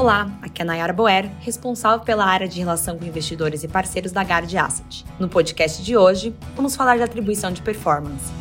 Olá, aqui é a Nayara Boer, responsável pela área de relação com investidores e parceiros da Guard Asset. No podcast de hoje, vamos falar de atribuição de performance.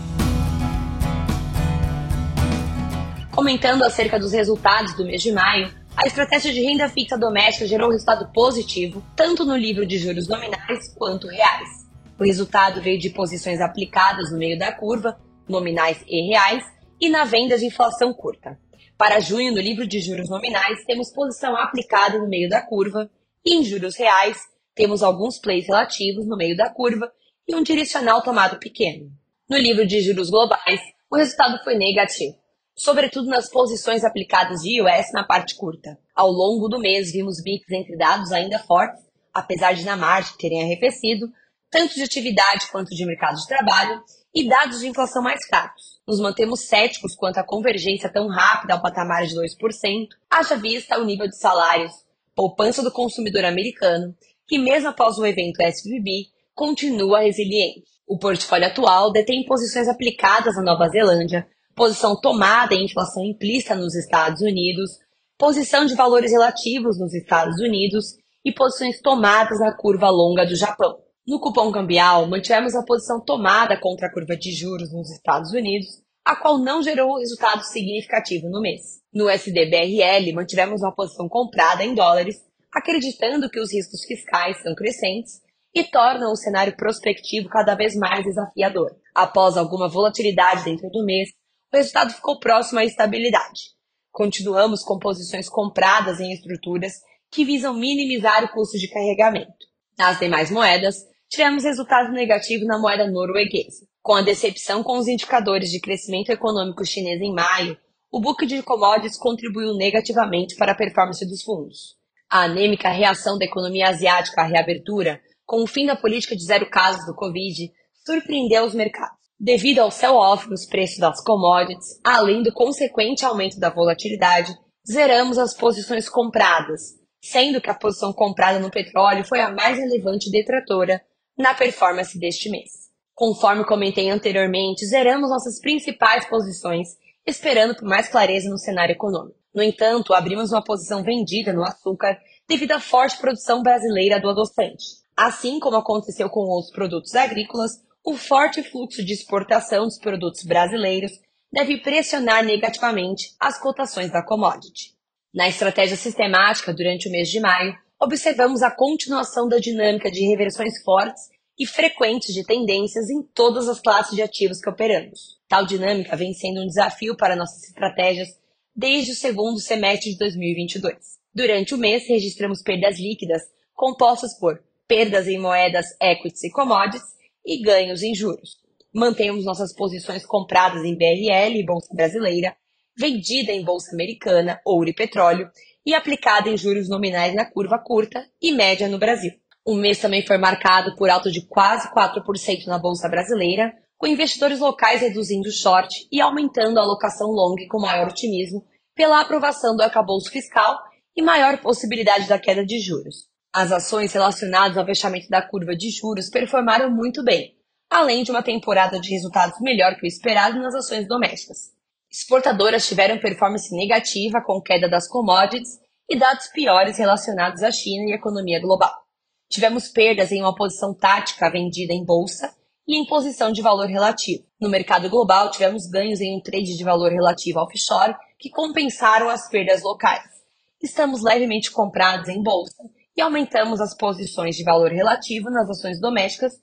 Comentando acerca dos resultados do mês de maio, a estratégia de renda fixa doméstica gerou resultado positivo, tanto no livro de juros nominais quanto reais. O resultado veio de posições aplicadas no meio da curva, nominais e reais, e na venda de inflação curta. Para junho, no livro de juros nominais, temos posição aplicada no meio da curva, e em juros reais, temos alguns plays relativos no meio da curva e um direcional tomado pequeno. No livro de juros globais, o resultado foi negativo, sobretudo nas posições aplicadas de US na parte curta. Ao longo do mês, vimos mix entre dados ainda fortes, apesar de na margem terem arrefecido, tanto de atividade quanto de mercado de trabalho, e dados de inflação mais caros. Nos mantemos céticos quanto à convergência tão rápida ao patamar de 2%, haja vista o nível de salários, poupança do consumidor americano, que mesmo após o evento SVB, continua resiliente. O portfólio atual detém posições aplicadas na Nova Zelândia, posição tomada em inflação implícita nos Estados Unidos, posição de valores relativos nos Estados Unidos e posições tomadas na curva longa do Japão. No cupom cambial, mantivemos a posição tomada contra a curva de juros nos Estados Unidos, a qual não gerou resultado significativo no mês. No SDBRL, mantivemos uma posição comprada em dólares, acreditando que os riscos fiscais são crescentes e tornam o cenário prospectivo cada vez mais desafiador. Após alguma volatilidade dentro do mês, o resultado ficou próximo à estabilidade. Continuamos com posições compradas em estruturas que visam minimizar o custo de carregamento. Nas demais moedas, tivemos resultado negativo na moeda norueguesa. Com a decepção com os indicadores de crescimento econômico chinês em maio, o book de commodities contribuiu negativamente para a performance dos fundos. A anêmica reação da economia asiática à reabertura, com o fim da política de zero casos do Covid, surpreendeu os mercados. Devido ao sell-off nos preços das commodities, além do consequente aumento da volatilidade, zeramos as posições compradas, sendo que a posição comprada no petróleo foi a mais relevante detratora na performance deste mês. Conforme comentei anteriormente, zeramos nossas principais posições, esperando por mais clareza no cenário econômico. No entanto, abrimos uma posição vendida no açúcar devido à forte produção brasileira do adoçante. Assim como aconteceu com outros produtos agrícolas, o forte fluxo de exportação dos produtos brasileiros deve pressionar negativamente as cotações da commodity. Na estratégia sistemática durante o mês de maio, observamos a continuação da dinâmica de reversões fortes e frequentes de tendências em todas as classes de ativos que operamos. Tal dinâmica vem sendo um desafio para nossas estratégias desde o segundo semestre de 2022. Durante o mês, registramos perdas líquidas compostas por perdas em moedas, equities e commodities e ganhos em juros. Mantemos nossas posições compradas em BRL e Bolsa Brasileira, vendida em Bolsa Americana, ouro e petróleo e aplicada em juros nominais na curva curta e média no Brasil. O mês também foi marcado por alta de quase 4% na Bolsa Brasileira, com investidores locais reduzindo o short e aumentando a alocação long com maior otimismo pela aprovação do arcabouço fiscal e maior possibilidade da queda de juros. As ações relacionadas ao fechamento da curva de juros performaram muito bem, além de uma temporada de resultados melhor que o esperado nas ações domésticas. Exportadoras tiveram performance negativa com queda das commodities e dados piores relacionados à China e economia global. Tivemos perdas em uma posição tática vendida em bolsa e em posição de valor relativo. No mercado global, tivemos ganhos em um trade de valor relativo offshore que compensaram as perdas locais. Estamos levemente comprados em bolsa e aumentamos as posições de valor relativo nas ações domésticas,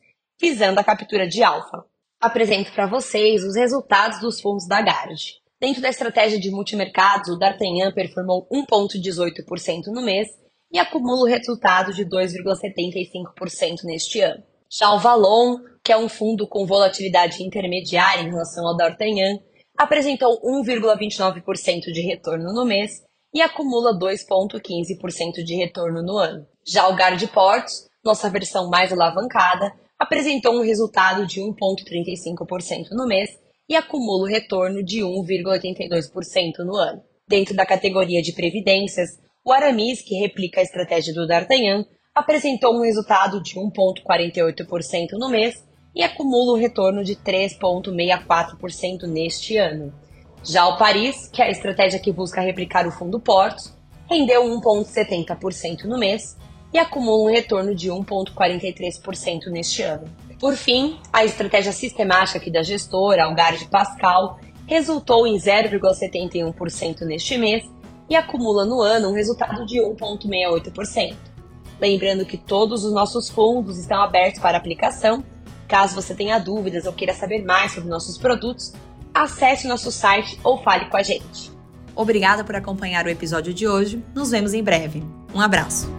visando a captura de alfa apresento para vocês os resultados dos fundos da Gard. Dentro da estratégia de multimercados, o D'Artagnan performou 1,18% no mês e acumula o resultado de 2,75% neste ano. Já o Valon, que é um fundo com volatilidade intermediária em relação ao D'Artagnan, apresentou 1,29% de retorno no mês e acumula 2,15% de retorno no ano. Já o Guard Ports, nossa versão mais alavancada, apresentou um resultado de 1,35% no mês e acumula o retorno de 1,82% no ano. Dentro da categoria de previdências, o Aramis, que replica a estratégia do D'Artagnan, apresentou um resultado de 1,48% no mês e acumula um retorno de 3,64% neste ano. Já o Paris, que é a estratégia que busca replicar o fundo Portos, rendeu 1,70% no mês e acumula um retorno de 1,43% neste ano. Por fim, a estratégia sistemática aqui da gestora, Algar de Pascal, resultou em 0,71% neste mês e acumula no ano um resultado de 1,68%. Lembrando que todos os nossos fundos estão abertos para aplicação. Caso você tenha dúvidas ou queira saber mais sobre nossos produtos, acesse nosso site ou fale com a gente. Obrigada por acompanhar o episódio de hoje. Nos vemos em breve. Um abraço.